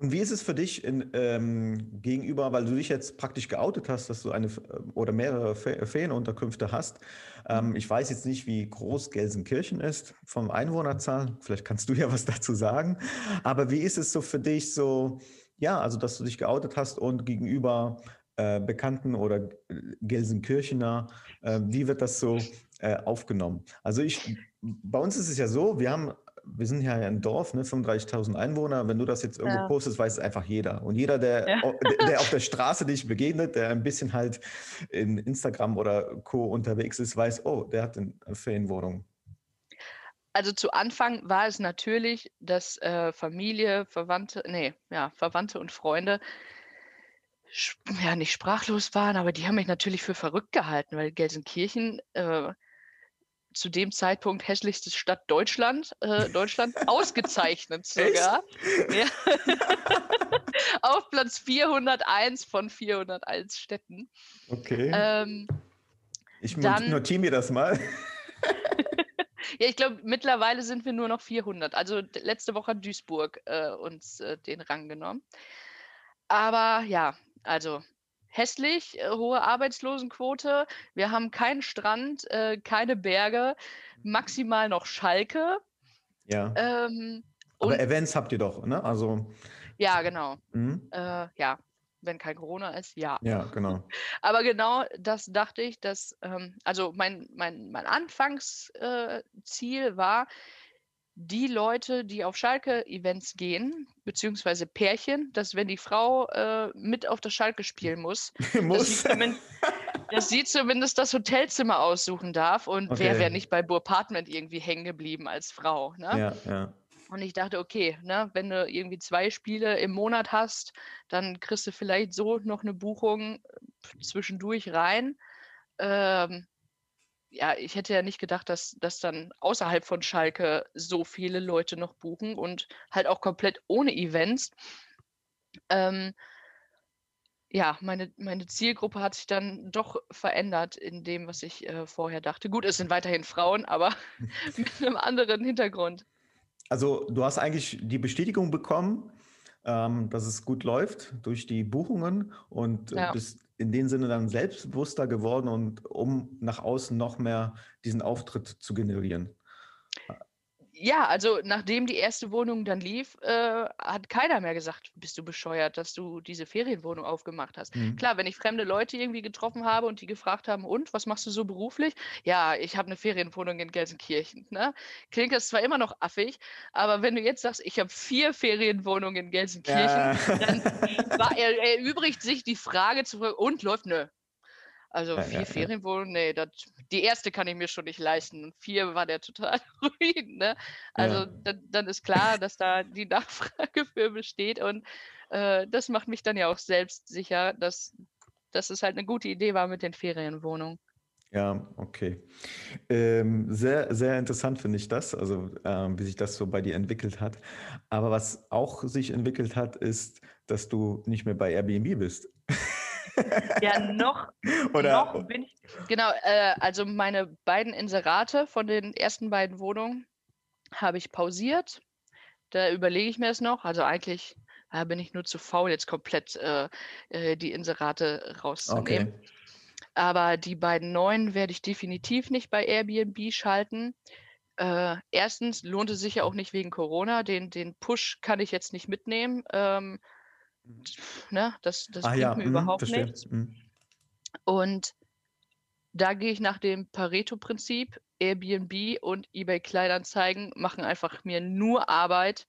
Und wie ist es für dich in, ähm, gegenüber, weil du dich jetzt praktisch geoutet hast, dass du eine oder mehrere Ferienunterkünfte hast? Ähm, ich weiß jetzt nicht, wie groß Gelsenkirchen ist vom Einwohnerzahl. Vielleicht kannst du ja was dazu sagen. Aber wie ist es so für dich so? Ja, also dass du dich geoutet hast und gegenüber äh, Bekannten oder Gelsenkirchener, äh, wie wird das so äh, aufgenommen? Also ich, bei uns ist es ja so, wir haben wir sind ja ein Dorf, ne, 35.000 Einwohner. Wenn du das jetzt irgendwo ja. postest, weiß es einfach jeder. Und jeder, der, ja. der, der, auf der Straße dich begegnet, der ein bisschen halt in Instagram oder Co. unterwegs ist, weiß, oh, der hat eine Ferienwohnung also zu Anfang war es natürlich, dass äh, Familie, Verwandte, nee, ja, Verwandte und Freunde ja nicht sprachlos waren, aber die haben mich natürlich für verrückt gehalten, weil Gelsenkirchen äh, zu dem Zeitpunkt hässlichste Stadt Deutschland, äh, Deutschland ausgezeichnet sogar. Ja. Auf Platz 401 von 401 Städten. Okay. Ähm, ich dann, notiere mir das mal. Ja, ich glaube, mittlerweile sind wir nur noch 400. Also letzte Woche hat Duisburg äh, uns äh, den Rang genommen. Aber ja, also hässlich, äh, hohe Arbeitslosenquote. Wir haben keinen Strand, äh, keine Berge, maximal noch Schalke. Ja. Ähm, Aber Events habt ihr doch, ne? Also. Ja, genau. Mhm. Äh, ja, wenn kein Corona ist, ja. Ja, genau. Aber genau das dachte ich, dass, ähm, also mein, mein, mein Anfangsziel äh, war, die Leute, die auf Schalke-Events gehen, beziehungsweise Pärchen, dass wenn die Frau äh, mit auf das Schalke spielen muss, muss. Dass, sie dass, sie zumindest das Hotelzimmer aussuchen darf und okay. wer wäre nicht bei Burpartment irgendwie hängen geblieben als Frau. Ne? Ja, ja. Und ich dachte, okay, ne, wenn du irgendwie zwei Spiele im Monat hast, dann kriegst du vielleicht so noch eine Buchung äh, zwischendurch rein. Ähm, ja, ich hätte ja nicht gedacht, dass, dass dann außerhalb von Schalke so viele Leute noch buchen und halt auch komplett ohne Events. Ähm, ja, meine, meine Zielgruppe hat sich dann doch verändert in dem, was ich äh, vorher dachte. Gut, es sind weiterhin Frauen, aber mit einem anderen Hintergrund. Also du hast eigentlich die Bestätigung bekommen, ähm, dass es gut läuft durch die Buchungen und äh, ja. bist in dem Sinne dann selbstbewusster geworden und um nach außen noch mehr diesen Auftritt zu generieren ja, also nachdem die erste Wohnung dann lief, äh, hat keiner mehr gesagt, bist du bescheuert, dass du diese Ferienwohnung aufgemacht hast. Mhm. Klar, wenn ich fremde Leute irgendwie getroffen habe und die gefragt haben, und was machst du so beruflich? Ja, ich habe eine Ferienwohnung in Gelsenkirchen. Ne? Klingt das zwar immer noch affig, aber wenn du jetzt sagst, ich habe vier Ferienwohnungen in Gelsenkirchen, ja. dann war, er, erübrigt sich die Frage zu und läuft, nö, also ja, vier ja, Ferienwohnungen, nee, dat, die erste kann ich mir schon nicht leisten. Und vier war der total ruhig. Ne? Also dann, dann, ist klar, dass da die Nachfrage für besteht. Und äh, das macht mich dann ja auch selbst sicher, dass, dass es halt eine gute Idee war mit den Ferienwohnungen. Ja, okay. Ähm, sehr, sehr interessant finde ich das, also ähm, wie sich das so bei dir entwickelt hat. Aber was auch sich entwickelt hat, ist, dass du nicht mehr bei Airbnb bist. Ja, noch, Oder, noch bin ich. Genau, äh, also meine beiden Inserate von den ersten beiden Wohnungen habe ich pausiert. Da überlege ich mir es noch. Also eigentlich äh, bin ich nur zu faul, jetzt komplett äh, äh die Inserate rauszunehmen. Okay. Aber die beiden neuen werde ich definitiv nicht bei Airbnb schalten. Äh, erstens lohnt es sich ja auch nicht wegen Corona. Den, den Push kann ich jetzt nicht mitnehmen. Ähm. Ne? Das, das ah, bringt ja. mir mhm, überhaupt verstehe. nichts. Mhm. Und da gehe ich nach dem Pareto-Prinzip. Airbnb und eBay Kleinanzeigen machen einfach mir nur Arbeit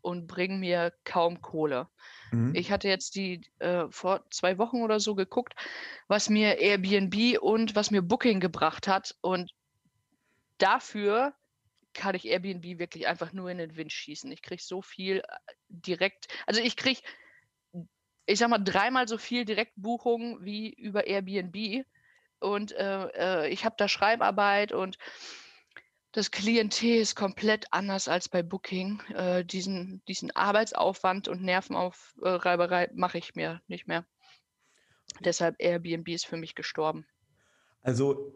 und bringen mir kaum Kohle. Mhm. Ich hatte jetzt die äh, vor zwei Wochen oder so geguckt, was mir Airbnb und was mir Booking gebracht hat. Und dafür kann ich Airbnb wirklich einfach nur in den Wind schießen. Ich kriege so viel äh, direkt, also ich kriege ich sag mal, dreimal so viel Direktbuchungen wie über Airbnb. Und äh, äh, ich habe da Schreibarbeit und das Klientel ist komplett anders als bei Booking. Äh, diesen, diesen Arbeitsaufwand und Nervenaufreiberei mache ich mir nicht mehr. Deshalb Airbnb ist für mich gestorben. Also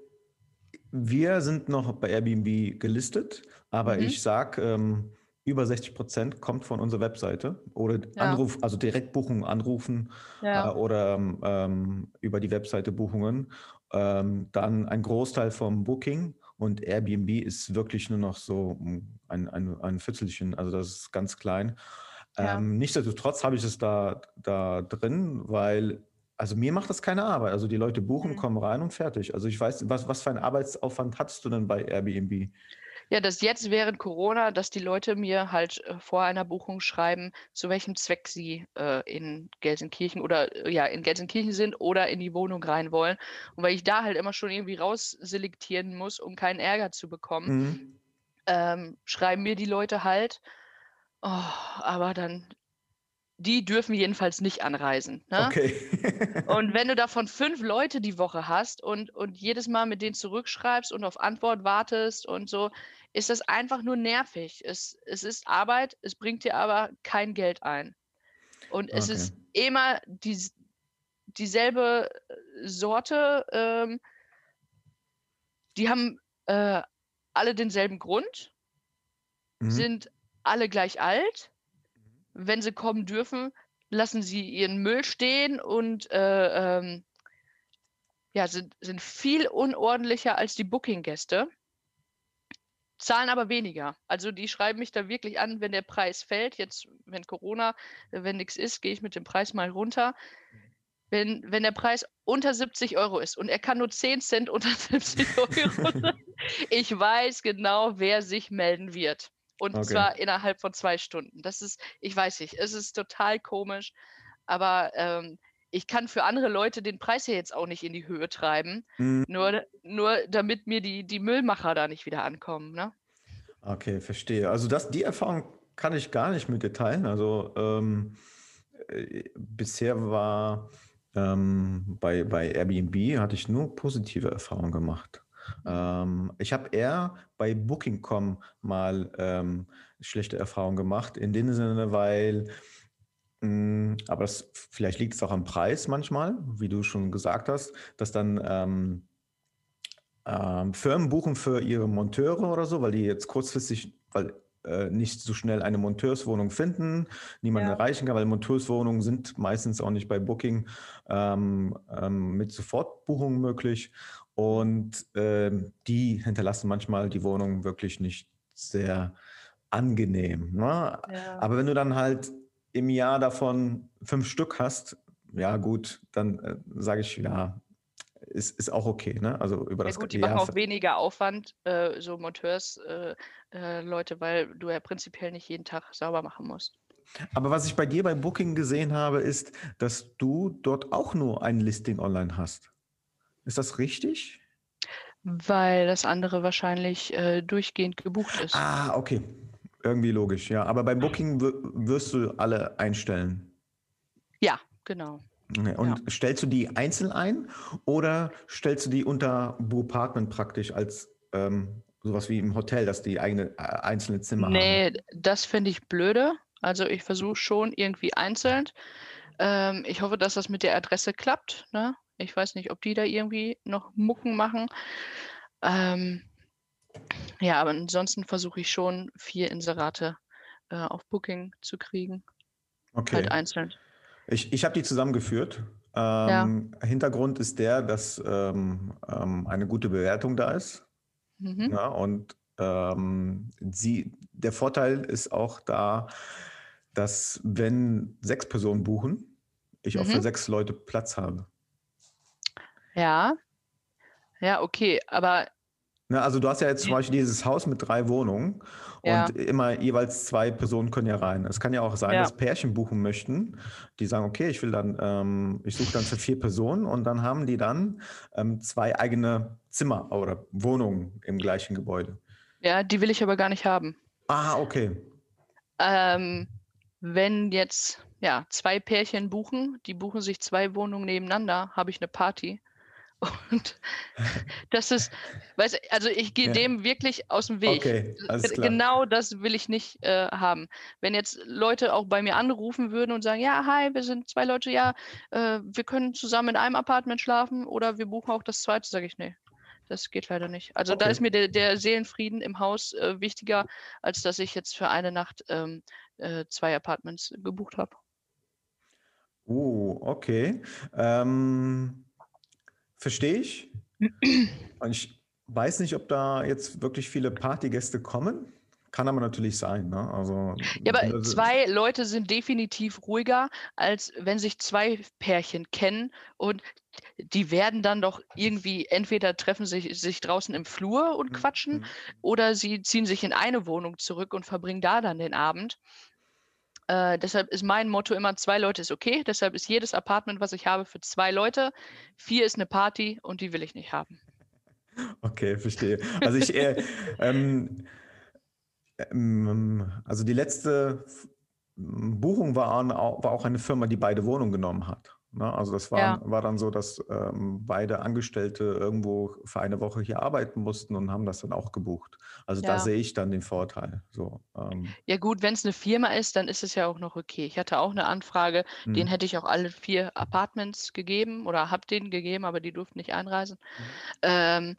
wir sind noch bei Airbnb gelistet, aber mhm. ich sage, ähm, über 60 Prozent kommt von unserer Webseite oder ja. Anruf, also Direktbuchungen anrufen ja. äh, oder ähm, über die Webseite Buchungen. Ähm, dann ein Großteil vom Booking und Airbnb ist wirklich nur noch so ein, ein, ein Viertelchen, also das ist ganz klein. Ja. Ähm, nichtsdestotrotz habe ich es da, da drin, weil also mir macht das keine Arbeit. Also die Leute buchen, mhm. kommen rein und fertig. Also ich weiß, was, was für einen Arbeitsaufwand hattest du denn bei Airbnb? Ja, dass jetzt während Corona, dass die Leute mir halt äh, vor einer Buchung schreiben, zu welchem Zweck sie äh, in Gelsenkirchen oder äh, ja, in Gelsenkirchen sind oder in die Wohnung rein wollen. Und weil ich da halt immer schon irgendwie rausselektieren muss, um keinen Ärger zu bekommen, mhm. ähm, schreiben mir die Leute halt, oh, aber dann die dürfen jedenfalls nicht anreisen. Ne? Okay. und wenn du davon fünf Leute die Woche hast und, und jedes Mal mit denen zurückschreibst und auf Antwort wartest und so, ist das einfach nur nervig. Es, es ist Arbeit, es bringt dir aber kein Geld ein. Und es okay. ist immer die, dieselbe Sorte. Ähm, die haben äh, alle denselben Grund, mhm. sind alle gleich alt wenn sie kommen dürfen, lassen sie ihren Müll stehen und äh, ähm, ja, sind, sind viel unordentlicher als die Booking-Gäste, zahlen aber weniger. Also die schreiben mich da wirklich an, wenn der Preis fällt. Jetzt, wenn Corona, wenn nichts ist, gehe ich mit dem Preis mal runter. Wenn, wenn der Preis unter 70 Euro ist und er kann nur 10 Cent unter 70 Euro, ich weiß genau, wer sich melden wird. Und okay. zwar innerhalb von zwei Stunden. Das ist, ich weiß nicht, es ist total komisch, aber ähm, ich kann für andere Leute den Preis ja jetzt auch nicht in die Höhe treiben, mhm. nur, nur damit mir die, die Müllmacher da nicht wieder ankommen. Ne? Okay, verstehe. Also das, die Erfahrung kann ich gar nicht mit dir teilen. Also ähm, äh, bisher war ähm, bei, bei Airbnb hatte ich nur positive Erfahrungen gemacht. Ähm, ich habe eher bei Booking.com mal ähm, schlechte Erfahrungen gemacht, in dem Sinne, weil, mh, hm, aber das, vielleicht liegt es auch am Preis manchmal, wie du schon gesagt hast, dass dann ähm, ähm, Firmen buchen für ihre Monteure oder so, weil die jetzt kurzfristig, weil äh, nicht so schnell eine Monteurswohnung finden, niemanden ja. erreichen kann, weil Monteurswohnungen sind meistens auch nicht bei Booking ähm, ähm, mit Sofortbuchung möglich. Und äh, die hinterlassen manchmal die Wohnung wirklich nicht sehr angenehm. Ne? Ja. Aber wenn du dann halt im Jahr davon fünf Stück hast, ja gut, dann äh, sage ich, ja, ist, ist auch okay. Ne? Also über ja, das gut, die Jahr machen auch weniger Aufwand, äh, so Monteurs-Leute, äh, äh weil du ja prinzipiell nicht jeden Tag sauber machen musst. Aber was ich bei dir bei Booking gesehen habe, ist, dass du dort auch nur ein Listing online hast. Ist das richtig? Weil das andere wahrscheinlich äh, durchgehend gebucht ist. Ah, okay. Irgendwie logisch, ja. Aber beim Booking wirst du alle einstellen. Ja, genau. Okay. Und ja. stellst du die einzeln ein oder stellst du die unter Bopartment praktisch als ähm, sowas wie im Hotel, dass die eigene äh, einzelne Zimmer nee, haben? Nee, das finde ich blöde. Also ich versuche schon irgendwie einzeln. Ähm, ich hoffe, dass das mit der Adresse klappt. Ne? Ich weiß nicht, ob die da irgendwie noch Mucken machen. Ähm, ja, aber ansonsten versuche ich schon vier Inserate äh, auf Booking zu kriegen. Okay. Halt einzeln. Ich, ich habe die zusammengeführt. Ähm, ja. Hintergrund ist der, dass ähm, ähm, eine gute Bewertung da ist. Mhm. Ja, und ähm, sie, der Vorteil ist auch da, dass wenn sechs Personen buchen, ich mhm. auch für mhm. sechs Leute Platz habe. Ja. Ja, okay, aber Ne, also du hast ja jetzt zum Beispiel dieses Haus mit drei Wohnungen ja. und immer jeweils zwei Personen können ja rein. Es kann ja auch sein, ja. dass Pärchen buchen möchten, die sagen, okay, ich will dann, ähm, ich suche dann für vier Personen und dann haben die dann ähm, zwei eigene Zimmer oder Wohnungen im gleichen Gebäude. Ja, die will ich aber gar nicht haben. Ah, okay. Ähm, wenn jetzt ja zwei Pärchen buchen, die buchen sich zwei Wohnungen nebeneinander, habe ich eine Party und das ist, weißt also ich gehe ja. dem wirklich aus dem Weg. Okay, klar. Genau das will ich nicht äh, haben. Wenn jetzt Leute auch bei mir anrufen würden und sagen, ja, hi, wir sind zwei Leute, ja, äh, wir können zusammen in einem Apartment schlafen oder wir buchen auch das zweite, sage ich, nee. Das geht leider nicht. Also okay. da ist mir der, der Seelenfrieden im Haus äh, wichtiger, als dass ich jetzt für eine Nacht ähm, äh, zwei Apartments gebucht habe. Oh, okay. Ähm Verstehe ich. Und ich weiß nicht, ob da jetzt wirklich viele Partygäste kommen. Kann aber natürlich sein. Ne? Also, ja, aber zwei Leute sind definitiv ruhiger, als wenn sich zwei Pärchen kennen und die werden dann doch irgendwie entweder treffen sich, sich draußen im Flur und mhm, quatschen mhm. oder sie ziehen sich in eine Wohnung zurück und verbringen da dann den Abend. Äh, deshalb ist mein Motto immer, zwei Leute ist okay. Deshalb ist jedes Apartment, was ich habe, für zwei Leute. Vier ist eine Party und die will ich nicht haben. Okay, verstehe. Also ich, äh, ähm, ähm, also die letzte Buchung war, war auch eine Firma, die beide Wohnungen genommen hat. Ne? Also das war, ja. war dann so, dass ähm, beide Angestellte irgendwo für eine Woche hier arbeiten mussten und haben das dann auch gebucht. Also ja. da sehe ich dann den Vorteil. So, ähm. Ja gut, wenn es eine Firma ist, dann ist es ja auch noch okay. Ich hatte auch eine Anfrage, hm. denen hätte ich auch alle vier Apartments gegeben oder habe denen gegeben, aber die durften nicht einreisen. Hm. Ähm,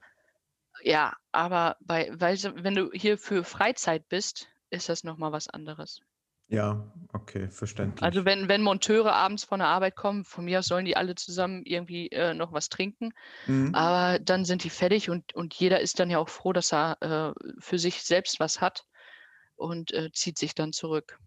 ja, aber bei, weil, wenn du hier für Freizeit bist, ist das nochmal was anderes. Ja, okay, verständlich. Also wenn, wenn Monteure abends von der Arbeit kommen, von mir aus sollen die alle zusammen irgendwie äh, noch was trinken. Mhm. Aber dann sind die fertig und, und jeder ist dann ja auch froh, dass er äh, für sich selbst was hat und äh, zieht sich dann zurück.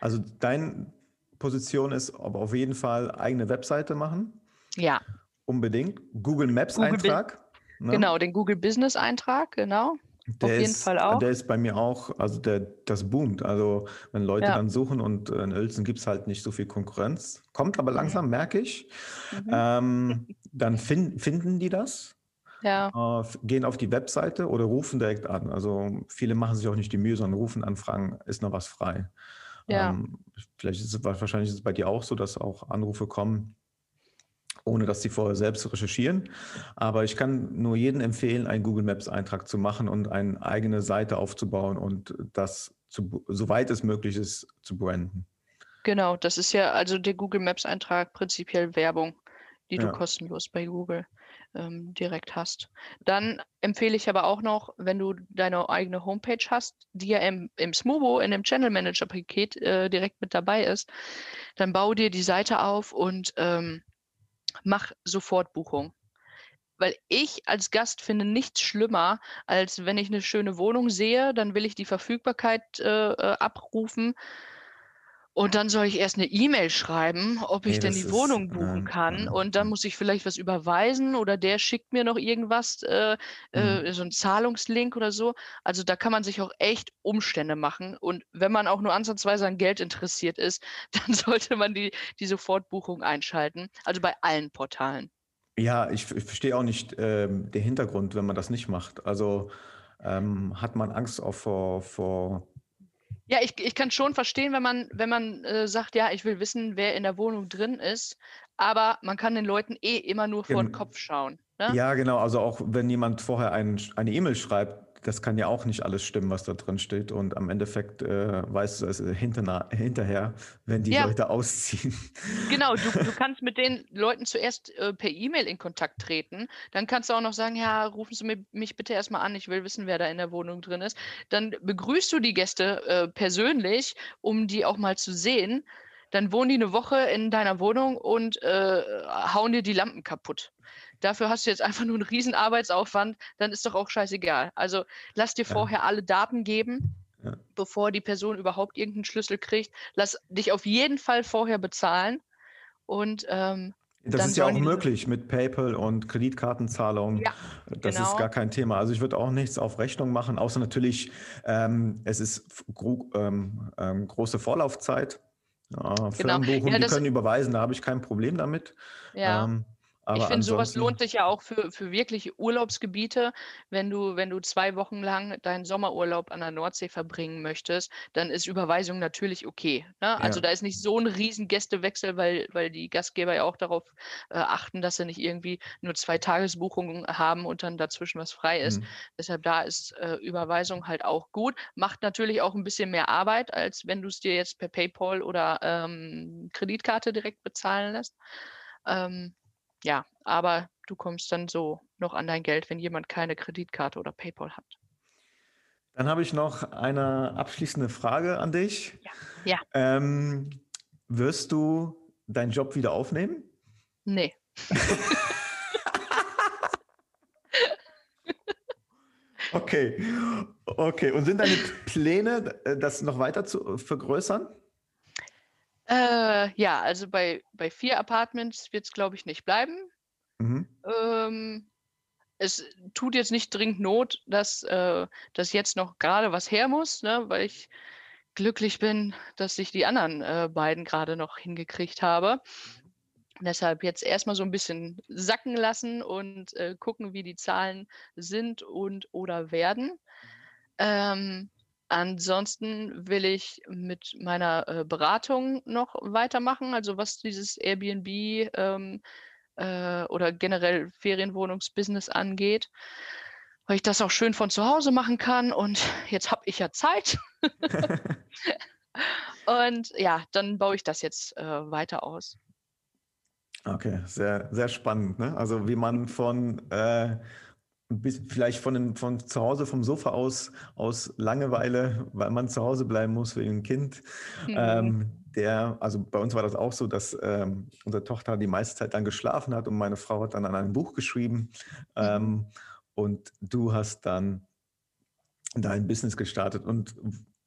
Also deine Position ist aber auf jeden Fall eigene Webseite machen. Ja. Unbedingt. Google Maps Google Eintrag. Ne? Genau, den Google Business Eintrag, genau. Der Auf jeden ist, Fall auch. Der ist bei mir auch, also der, das boomt. Also wenn Leute ja. dann suchen und in Uelzen gibt es halt nicht so viel Konkurrenz. Kommt aber langsam, merke ich. Mhm. Ähm, dann fin finden die das. Ja. Äh, gehen auf die Webseite oder rufen direkt an. Also viele machen sich auch nicht die Mühe, sondern rufen an, fragen, ist noch was frei? Ja. Ähm, vielleicht ist es wahrscheinlich ist es bei dir auch so, dass auch Anrufe kommen ohne dass sie vorher selbst recherchieren. Aber ich kann nur jedem empfehlen, einen Google Maps Eintrag zu machen und eine eigene Seite aufzubauen und das, zu, soweit es möglich ist, zu branden. Genau, das ist ja also der Google Maps Eintrag prinzipiell Werbung, die du ja. kostenlos bei Google ähm, direkt hast. Dann empfehle ich aber auch noch, wenn du deine eigene Homepage hast, die ja im, im Smobo, in dem Channel Manager Paket äh, direkt mit dabei ist, dann bau dir die Seite auf und ähm, mach sofort Buchung. Weil ich als Gast finde nichts schlimmer, als wenn ich eine schöne Wohnung sehe, dann will ich die Verfügbarkeit äh, äh abrufen und dann soll ich erst eine E-Mail schreiben, ob ich nee, denn die ist, Wohnung buchen kann. Ja, und dann muss ich vielleicht was überweisen oder der schickt mir noch irgendwas, äh, äh mhm. äh, so ein Zahlungslink oder so. Also da kann man sich auch echt Umstände machen. Und wenn man auch nur ansatzweise an Geld interessiert ist, dann sollte man die, die Sofortbuchung einschalten. Also bei allen Portalen. Ja, ich, ich verstehe auch nicht ähm, den Hintergrund, wenn man das nicht macht. Also ähm, hat man Angst auch vor, vor ja, ich, ich kann schon verstehen, wenn man, wenn man äh, sagt, ja, ich will wissen, wer in der Wohnung drin ist, aber man kann den Leuten eh immer nur vor den Kopf schauen. Ne? Ja, genau. Also auch wenn jemand vorher ein, eine E-Mail schreibt, das kann ja auch nicht alles stimmen, was da drin steht. Und am Endeffekt äh, weißt du es hinter, hinterher, wenn die ja. Leute ausziehen. Genau, du, du kannst mit den Leuten zuerst äh, per E-Mail in Kontakt treten. Dann kannst du auch noch sagen, ja, rufen Sie mich bitte erstmal an, ich will wissen, wer da in der Wohnung drin ist. Dann begrüßt du die Gäste äh, persönlich, um die auch mal zu sehen. Dann wohnen die eine Woche in deiner Wohnung und äh, hauen dir die Lampen kaputt. Dafür hast du jetzt einfach nur einen riesen Arbeitsaufwand, dann ist doch auch scheißegal. Also lass dir ja. vorher alle Daten geben, ja. bevor die Person überhaupt irgendeinen Schlüssel kriegt. Lass dich auf jeden Fall vorher bezahlen und ähm, das ist ja auch möglich mit PayPal und Kreditkartenzahlung. Ja, das genau. ist gar kein Thema. Also ich würde auch nichts auf Rechnung machen, außer natürlich, ähm, es ist gro ähm, ähm, große Vorlaufzeit. Ja, genau. Firmenbuchungen, ja, die können überweisen, da habe ich kein Problem damit. Ja. Ähm, aber ich finde, sowas lohnt sich ja auch für, für wirkliche Urlaubsgebiete. Wenn du, wenn du zwei Wochen lang deinen Sommerurlaub an der Nordsee verbringen möchtest, dann ist Überweisung natürlich okay. Ne? Also da ist nicht so ein riesen Gästewechsel, weil, weil die Gastgeber ja auch darauf äh, achten, dass sie nicht irgendwie nur zwei Tagesbuchungen haben und dann dazwischen was frei ist. Mhm. Deshalb da ist äh, Überweisung halt auch gut. Macht natürlich auch ein bisschen mehr Arbeit, als wenn du es dir jetzt per PayPal oder ähm, Kreditkarte direkt bezahlen lässt. Ähm, ja, aber du kommst dann so noch an dein Geld, wenn jemand keine Kreditkarte oder PayPal hat. Dann habe ich noch eine abschließende Frage an dich. Ja. ja. Ähm, wirst du deinen Job wieder aufnehmen? Nee. okay. Okay. Und sind deine Pläne, äh, das noch weiter zu vergrößern? Äh, ja, also bei, bei vier Apartments wird es, glaube ich, nicht bleiben. Mhm. Ähm, es tut jetzt nicht dringend Not, dass, äh, dass jetzt noch gerade was her muss, ne, weil ich glücklich bin, dass ich die anderen äh, beiden gerade noch hingekriegt habe. Deshalb jetzt erstmal so ein bisschen sacken lassen und äh, gucken, wie die Zahlen sind und oder werden. Mhm. Ähm, Ansonsten will ich mit meiner äh, Beratung noch weitermachen, also was dieses Airbnb ähm, äh, oder generell Ferienwohnungsbusiness angeht, weil ich das auch schön von zu Hause machen kann und jetzt habe ich ja Zeit. und ja, dann baue ich das jetzt äh, weiter aus. Okay, sehr, sehr spannend. Ne? Also wie man von äh, vielleicht von, dem, von zu Hause, vom Sofa aus, aus Langeweile, weil man zu Hause bleiben muss wegen dem Kind. Mhm. Ähm, der, also bei uns war das auch so, dass ähm, unsere Tochter die meiste Zeit dann geschlafen hat und meine Frau hat dann an einem Buch geschrieben. Mhm. Ähm, und du hast dann dein Business gestartet und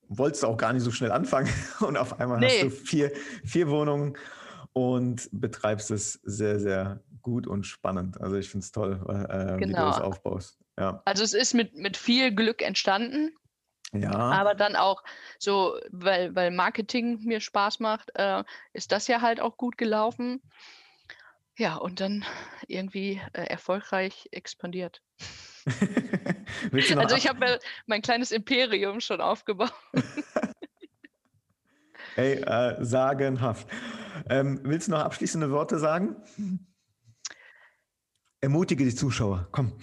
wolltest auch gar nicht so schnell anfangen. Und auf einmal nee. hast du vier, vier Wohnungen und betreibst es sehr, sehr gut und spannend. Also ich finde es toll, äh, genau. wie du das genau. aufbaust. Ja. Also es ist mit, mit viel Glück entstanden. Ja. Aber dann auch so, weil, weil Marketing mir Spaß macht, äh, ist das ja halt auch gut gelaufen. Ja, und dann irgendwie äh, erfolgreich expandiert. also ich habe mein kleines Imperium schon aufgebaut. hey, äh, sagenhaft. Ähm, willst du noch abschließende Worte sagen? Ermutige die Zuschauer, komm.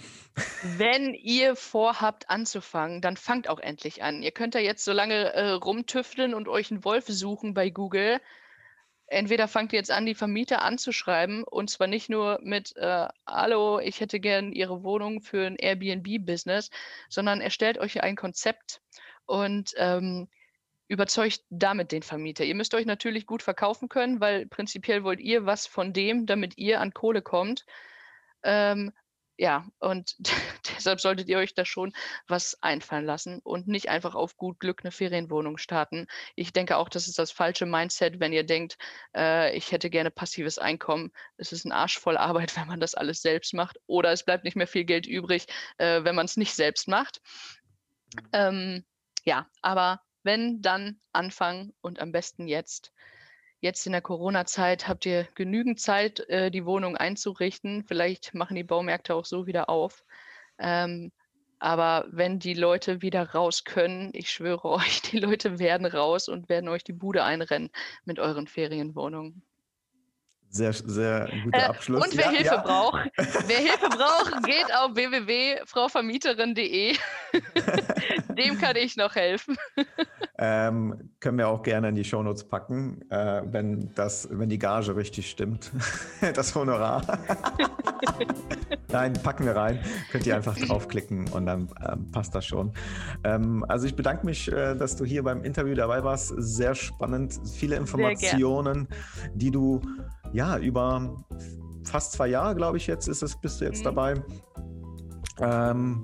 Wenn ihr vorhabt anzufangen, dann fangt auch endlich an. Ihr könnt ja jetzt so lange äh, rumtüfteln und euch einen Wolf suchen bei Google. Entweder fangt ihr jetzt an, die Vermieter anzuschreiben und zwar nicht nur mit äh, Hallo, ich hätte gern Ihre Wohnung für ein Airbnb-Business, sondern erstellt euch ein Konzept und ähm, überzeugt damit den Vermieter. Ihr müsst euch natürlich gut verkaufen können, weil prinzipiell wollt ihr was von dem, damit ihr an Kohle kommt. Ähm, ja, und deshalb solltet ihr euch da schon was einfallen lassen und nicht einfach auf gut Glück eine Ferienwohnung starten. Ich denke auch, das ist das falsche Mindset, wenn ihr denkt, äh, ich hätte gerne passives Einkommen. Es ist ein Arsch voll Arbeit, wenn man das alles selbst macht. Oder es bleibt nicht mehr viel Geld übrig, äh, wenn man es nicht selbst macht. Mhm. Ähm, ja, aber wenn, dann anfangen und am besten jetzt. Jetzt in der Corona-Zeit habt ihr genügend Zeit, äh, die Wohnung einzurichten. Vielleicht machen die Baumärkte auch so wieder auf. Ähm, aber wenn die Leute wieder raus können, ich schwöre euch, die Leute werden raus und werden euch die Bude einrennen mit euren Ferienwohnungen. Sehr, sehr guter äh, Abschluss. Und wer ja, Hilfe ja. braucht, wer Hilfe braucht, geht auf www.frauvermieterin.de. Dem kann ich noch helfen. Ähm, können wir auch gerne in die Shownotes packen, äh, wenn, das, wenn die Gage richtig stimmt. das Honorar. Nein, packen wir rein. Könnt ihr einfach draufklicken und dann ähm, passt das schon. Ähm, also ich bedanke mich, äh, dass du hier beim Interview dabei warst. Sehr spannend. Viele Informationen, die du ja, über fast zwei Jahre, glaube ich, jetzt ist es, bist du jetzt mhm. dabei, ähm,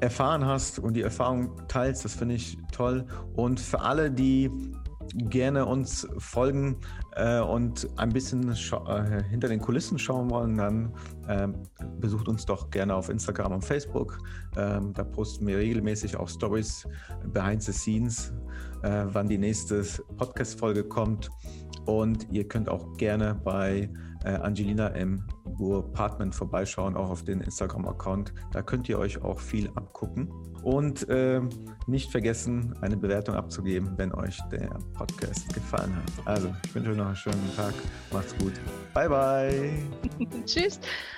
erfahren hast und die Erfahrung teilst. Das finde ich toll. Und für alle, die gerne uns folgen äh, und ein bisschen äh, hinter den Kulissen schauen wollen, dann äh, besucht uns doch gerne auf Instagram und Facebook. Ähm, da posten wir regelmäßig auch Stories behind the scenes, äh, wann die nächste Podcast-Folge kommt. Und ihr könnt auch gerne bei Angelina im Apartment vorbeischauen, auch auf den Instagram-Account. Da könnt ihr euch auch viel abgucken. Und äh, nicht vergessen, eine Bewertung abzugeben, wenn euch der Podcast gefallen hat. Also, ich wünsche euch noch einen schönen Tag. Macht's gut. Bye, bye. Tschüss.